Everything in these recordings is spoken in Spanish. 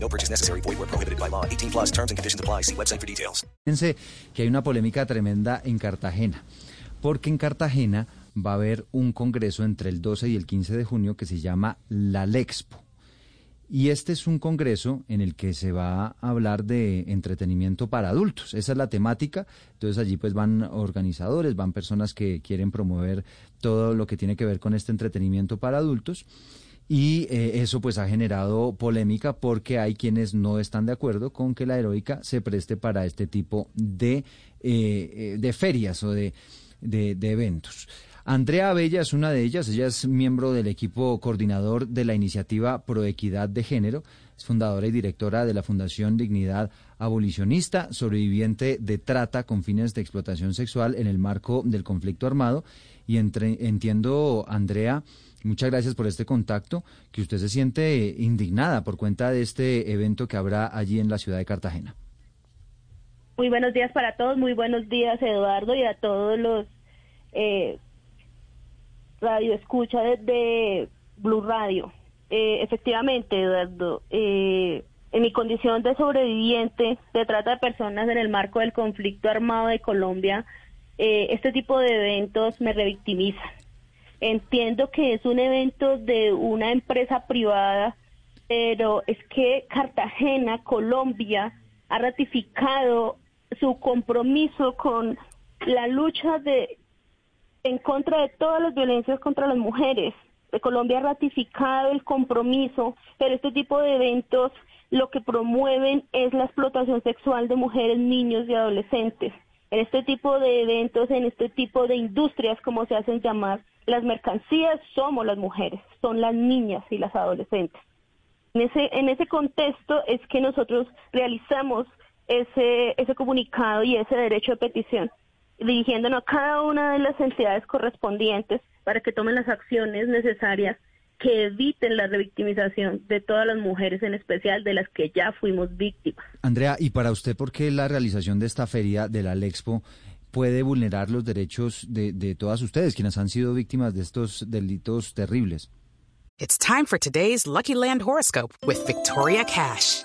No purchase necessary. Void where prohibited by law. 18 plus terms and conditions apply. See website for details. Fíjense que hay una polémica tremenda en Cartagena, porque en Cartagena va a haber un congreso entre el 12 y el 15 de junio que se llama La Lexpo. Y este es un congreso en el que se va a hablar de entretenimiento para adultos. Esa es la temática. Entonces allí pues van organizadores, van personas que quieren promover todo lo que tiene que ver con este entretenimiento para adultos. Y eh, eso pues ha generado polémica porque hay quienes no están de acuerdo con que la heroica se preste para este tipo de, eh, eh, de ferias o de, de, de eventos. Andrea Abella es una de ellas, ella es miembro del equipo coordinador de la iniciativa Proequidad de Género, es fundadora y directora de la Fundación Dignidad Abolicionista, sobreviviente de trata con fines de explotación sexual en el marco del conflicto armado. Y entre, entiendo, Andrea, muchas gracias por este contacto, que usted se siente indignada por cuenta de este evento que habrá allí en la ciudad de Cartagena. Muy buenos días para todos, muy buenos días Eduardo y a todos los eh, radio escucha desde Blue Radio. Eh, efectivamente, Eduardo, eh, en mi condición de sobreviviente de trata de personas en el marco del conflicto armado de Colombia, eh, este tipo de eventos me revictimizan. Entiendo que es un evento de una empresa privada, pero es que Cartagena, Colombia, ha ratificado su compromiso con la lucha de en contra de todas las violencias contra las mujeres. Colombia ha ratificado el compromiso, pero este tipo de eventos lo que promueven es la explotación sexual de mujeres, niños y adolescentes. En este tipo de eventos, en este tipo de industrias, como se hacen llamar, las mercancías somos las mujeres, son las niñas y las adolescentes. En ese, en ese contexto es que nosotros realizamos ese, ese comunicado y ese derecho de petición dirigiéndonos a cada una de las entidades correspondientes para que tomen las acciones necesarias que eviten la revictimización de todas las mujeres, en especial de las que ya fuimos víctimas. Andrea, ¿y para usted por qué la realización de esta feria de la Lexpo puede vulnerar los derechos de, de todas ustedes, quienes han sido víctimas de estos delitos terribles? It's time for today's Lucky Land horoscope with Victoria Cash.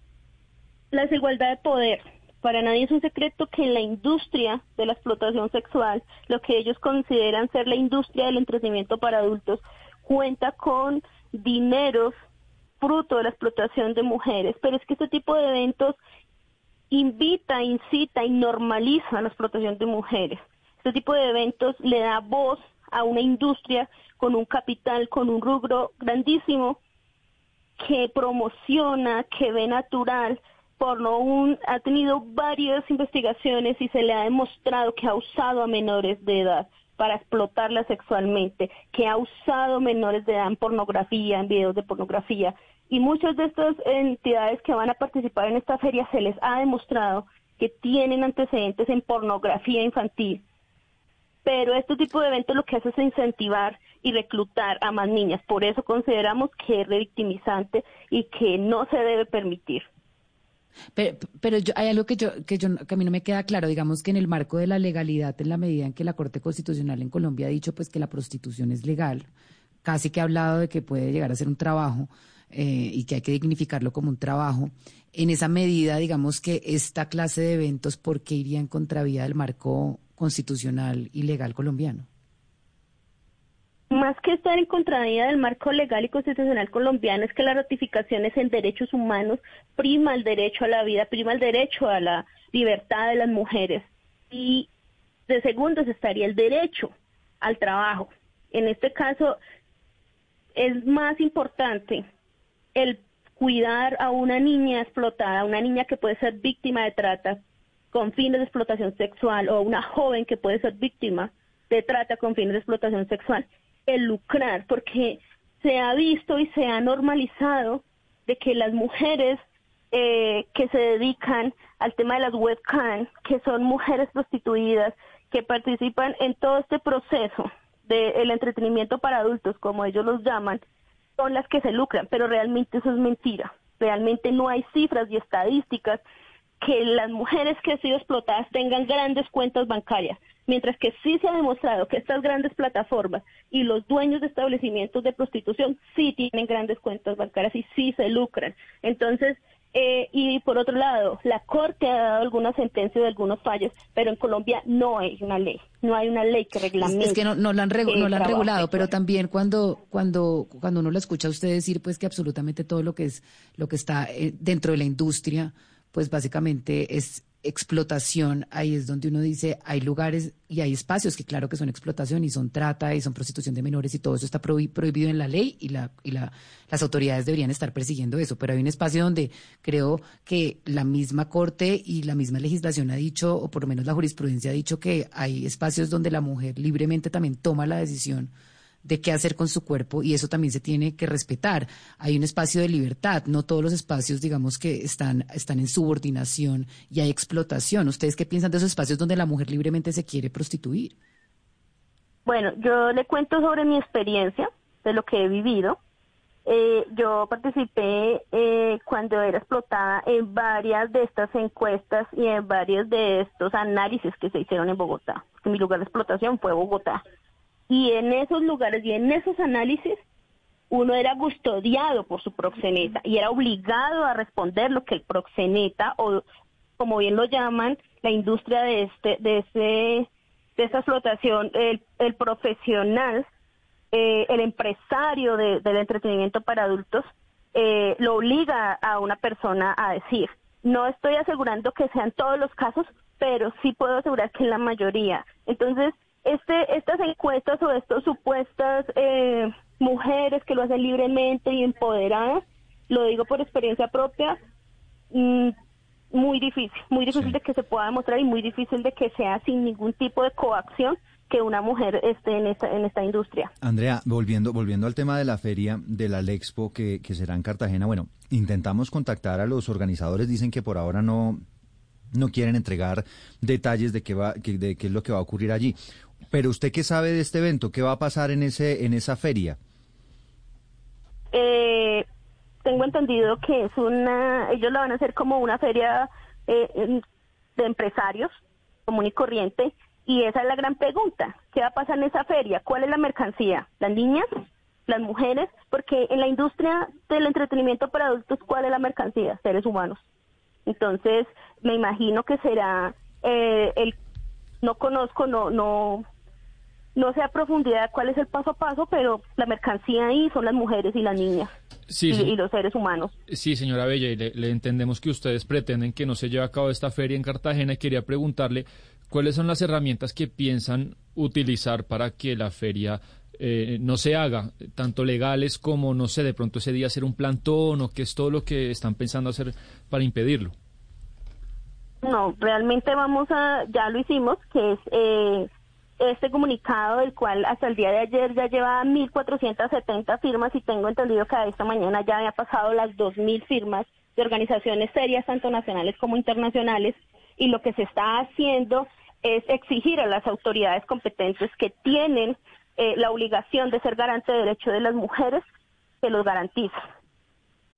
la desigualdad de poder. Para nadie es un secreto que en la industria de la explotación sexual, lo que ellos consideran ser la industria del entretenimiento para adultos, cuenta con dineros fruto de la explotación de mujeres. Pero es que este tipo de eventos invita, incita y normaliza la explotación de mujeres. Este tipo de eventos le da voz a una industria con un capital, con un rubro grandísimo que promociona, que ve natural porno un, ha tenido varias investigaciones y se le ha demostrado que ha usado a menores de edad para explotarla sexualmente, que ha usado menores de edad en pornografía, en videos de pornografía. Y muchas de estas entidades que van a participar en esta feria se les ha demostrado que tienen antecedentes en pornografía infantil. Pero este tipo de eventos lo que hace es incentivar y reclutar a más niñas. Por eso consideramos que es revictimizante y que no se debe permitir. Pero, pero yo, hay algo que, yo, que, yo, que a mí no me queda claro, digamos que en el marco de la legalidad, en la medida en que la Corte Constitucional en Colombia ha dicho pues que la prostitución es legal, casi que ha hablado de que puede llegar a ser un trabajo eh, y que hay que dignificarlo como un trabajo, en esa medida, digamos que esta clase de eventos, ¿por qué iría en contravía del marco constitucional y legal colombiano? Más que estar en contravía del marco legal y constitucional colombiano es que las ratificaciones en derechos humanos prima el derecho a la vida, prima el derecho a la libertad de las mujeres. Y de segundos estaría el derecho al trabajo. En este caso, es más importante el cuidar a una niña explotada, una niña que puede ser víctima de trata con fines de explotación sexual o una joven que puede ser víctima de trata con fines de explotación sexual, el lucrar, porque se ha visto y se ha normalizado de que las mujeres eh, que se dedican al tema de las webcam, que son mujeres prostituidas, que participan en todo este proceso del entretenimiento para adultos, como ellos los llaman, son las que se lucran, pero realmente eso es mentira. Realmente no hay cifras y estadísticas que las mujeres que han sido explotadas tengan grandes cuentas bancarias, mientras que sí se ha demostrado que estas grandes plataformas y los dueños de establecimientos de prostitución sí tienen grandes cuentas bancarias y sí se lucran. Entonces, eh, y por otro lado, la Corte ha dado alguna sentencia de algunos fallos, pero en Colombia no hay una ley, no hay una ley que reglamente. Es que no, no la han, no la han regulado, pero también cuando, cuando, cuando uno lo escucha a usted decir pues que absolutamente todo lo que es, lo que está eh, dentro de la industria, pues básicamente es explotación, ahí es donde uno dice, hay lugares y hay espacios que claro que son explotación y son trata y son prostitución de menores y todo eso está prohibido en la ley y, la, y la, las autoridades deberían estar persiguiendo eso, pero hay un espacio donde creo que la misma Corte y la misma legislación ha dicho, o por lo menos la jurisprudencia ha dicho que hay espacios donde la mujer libremente también toma la decisión de qué hacer con su cuerpo y eso también se tiene que respetar. Hay un espacio de libertad, no todos los espacios, digamos, que están, están en subordinación y hay explotación. ¿Ustedes qué piensan de esos espacios donde la mujer libremente se quiere prostituir? Bueno, yo le cuento sobre mi experiencia, de lo que he vivido. Eh, yo participé eh, cuando era explotada en varias de estas encuestas y en varios de estos análisis que se hicieron en Bogotá. mi lugar de explotación fue Bogotá. Y en esos lugares y en esos análisis, uno era custodiado por su proxeneta y era obligado a responder lo que el proxeneta, o como bien lo llaman, la industria de este, de ese, de esa explotación, el, profesional, eh, el empresario del entretenimiento para adultos, eh, lo obliga a una persona a decir. No estoy asegurando que sean todos los casos, pero sí puedo asegurar que en la mayoría. Entonces, este, estas encuestas o estas supuestas eh, mujeres que lo hacen libremente y empoderadas, lo digo por experiencia propia, mm, muy difícil, muy difícil de que se pueda demostrar y muy difícil de que sea sin ningún tipo de coacción que una mujer esté en esta, en esta industria. Andrea, volviendo, volviendo al tema de la feria de la Lexpo que, que será en Cartagena, bueno, intentamos contactar a los organizadores, dicen que por ahora no, no quieren entregar detalles de qué va, de qué es lo que va a ocurrir allí. Pero usted qué sabe de este evento, qué va a pasar en ese en esa feria. Eh, tengo entendido que es una, ellos la van a hacer como una feria eh, de empresarios común y corriente y esa es la gran pregunta, ¿qué va a pasar en esa feria? ¿Cuál es la mercancía? ¿Las niñas? ¿Las mujeres? Porque en la industria del entretenimiento para adultos, ¿cuál es la mercancía? Seres humanos. Entonces, me imagino que será eh, el no conozco, no, no, no sé a profundidad cuál es el paso a paso, pero la mercancía ahí son las mujeres y las niñas. y, los seres humanos. Sí, señora Bella, y le, entendemos que ustedes pretenden que no se lleve a cabo esta feria en Cartagena y quería preguntarle cuáles son las herramientas que piensan utilizar para que la feria eh, no se haga, tanto legales como, no sé, de pronto ese día hacer un plantón o qué es todo lo que están pensando hacer para impedirlo. No, realmente vamos a, ya lo hicimos, que es eh, este comunicado del cual hasta el día de ayer ya lleva 1.470 firmas y tengo entendido que esta mañana ya había pasado las 2.000 firmas de organizaciones serias, tanto nacionales como internacionales, y lo que se está haciendo es exigir a las autoridades competentes que tienen eh, la obligación de ser garante de derechos de las mujeres que los garanticen.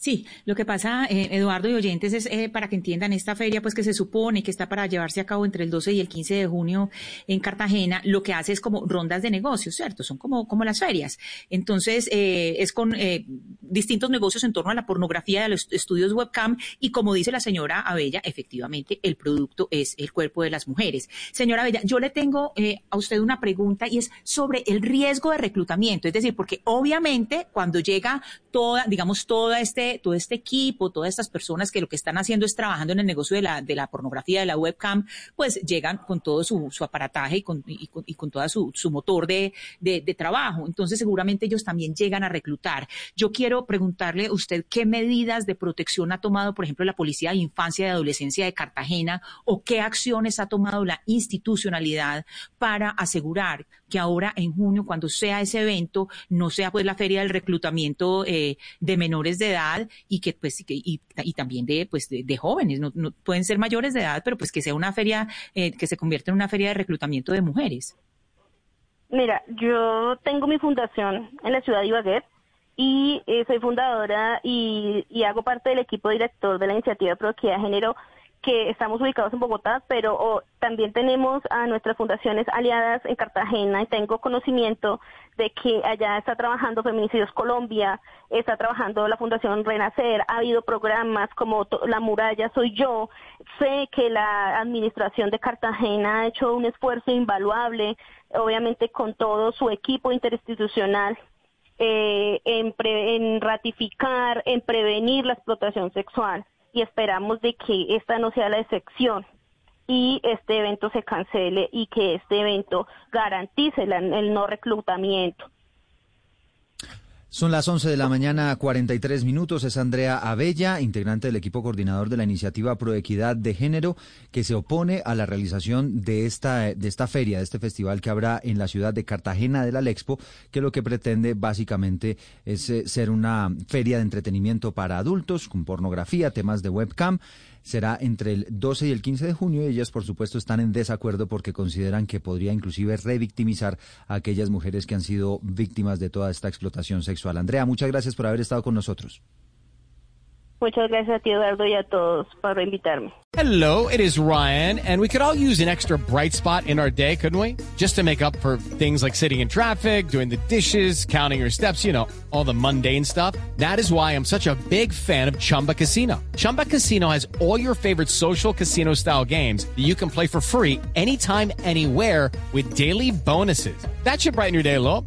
Sí, lo que pasa, eh, Eduardo y oyentes, es eh, para que entiendan esta feria, pues que se supone que está para llevarse a cabo entre el 12 y el 15 de junio en Cartagena, lo que hace es como rondas de negocios, ¿cierto? Son como, como las ferias. Entonces, eh, es con eh, distintos negocios en torno a la pornografía de los estudios webcam y como dice la señora Abella, efectivamente, el producto es el cuerpo de las mujeres. Señora Abella, yo le tengo eh, a usted una pregunta y es sobre el riesgo de reclutamiento, es decir, porque obviamente cuando llega toda, digamos, toda este todo este equipo, todas estas personas que lo que están haciendo es trabajando en el negocio de la, de la pornografía, de la webcam, pues llegan con todo su, aparataje y con, y con, y toda su, motor de, de, de, trabajo. Entonces, seguramente ellos también llegan a reclutar. Yo quiero preguntarle a usted qué medidas de protección ha tomado, por ejemplo, la Policía de Infancia y Adolescencia de Cartagena o qué acciones ha tomado la institucionalidad para asegurar que ahora en junio, cuando sea ese evento, no sea pues la feria del reclutamiento eh, de menores de edad y que pues y, y, también de pues de, jóvenes, no, no, pueden ser mayores de edad, pero pues que sea una feria eh, que se convierta en una feria de reclutamiento de mujeres. Mira, yo tengo mi fundación en la ciudad de Ibagué y eh, soy fundadora y, y, hago parte del equipo director de la iniciativa de Género que estamos ubicados en Bogotá, pero oh, también tenemos a nuestras fundaciones aliadas en Cartagena y tengo conocimiento de que allá está trabajando Feminicidios Colombia, está trabajando la Fundación Renacer, ha habido programas como La Muralla Soy Yo, sé que la administración de Cartagena ha hecho un esfuerzo invaluable, obviamente con todo su equipo interinstitucional eh, en, pre, en ratificar, en prevenir la explotación sexual y esperamos de que esta no sea la excepción y este evento se cancele y que este evento garantice el no reclutamiento. Son las 11 de la mañana, 43 minutos. Es Andrea Abella, integrante del equipo coordinador de la iniciativa Proequidad de Género, que se opone a la realización de esta, de esta feria, de este festival que habrá en la ciudad de Cartagena de la Lexpo, que lo que pretende básicamente es eh, ser una feria de entretenimiento para adultos, con pornografía, temas de webcam será entre el 12 y el 15 de junio y ellas por supuesto están en desacuerdo porque consideran que podría inclusive revictimizar a aquellas mujeres que han sido víctimas de toda esta explotación sexual. Andrea, muchas gracias por haber estado con nosotros. Muchas gracias a ti, Eduardo, y a todos por invitarme. Hello, it is Ryan, and we could all use an extra bright spot in our day, couldn't we? Just to make up for things like sitting in traffic, doing the dishes, counting your steps, you know, all the mundane stuff. That is why I'm such a big fan of Chumba Casino. Chumba Casino has all your favorite social casino style games that you can play for free anytime, anywhere with daily bonuses. That should brighten your day a little.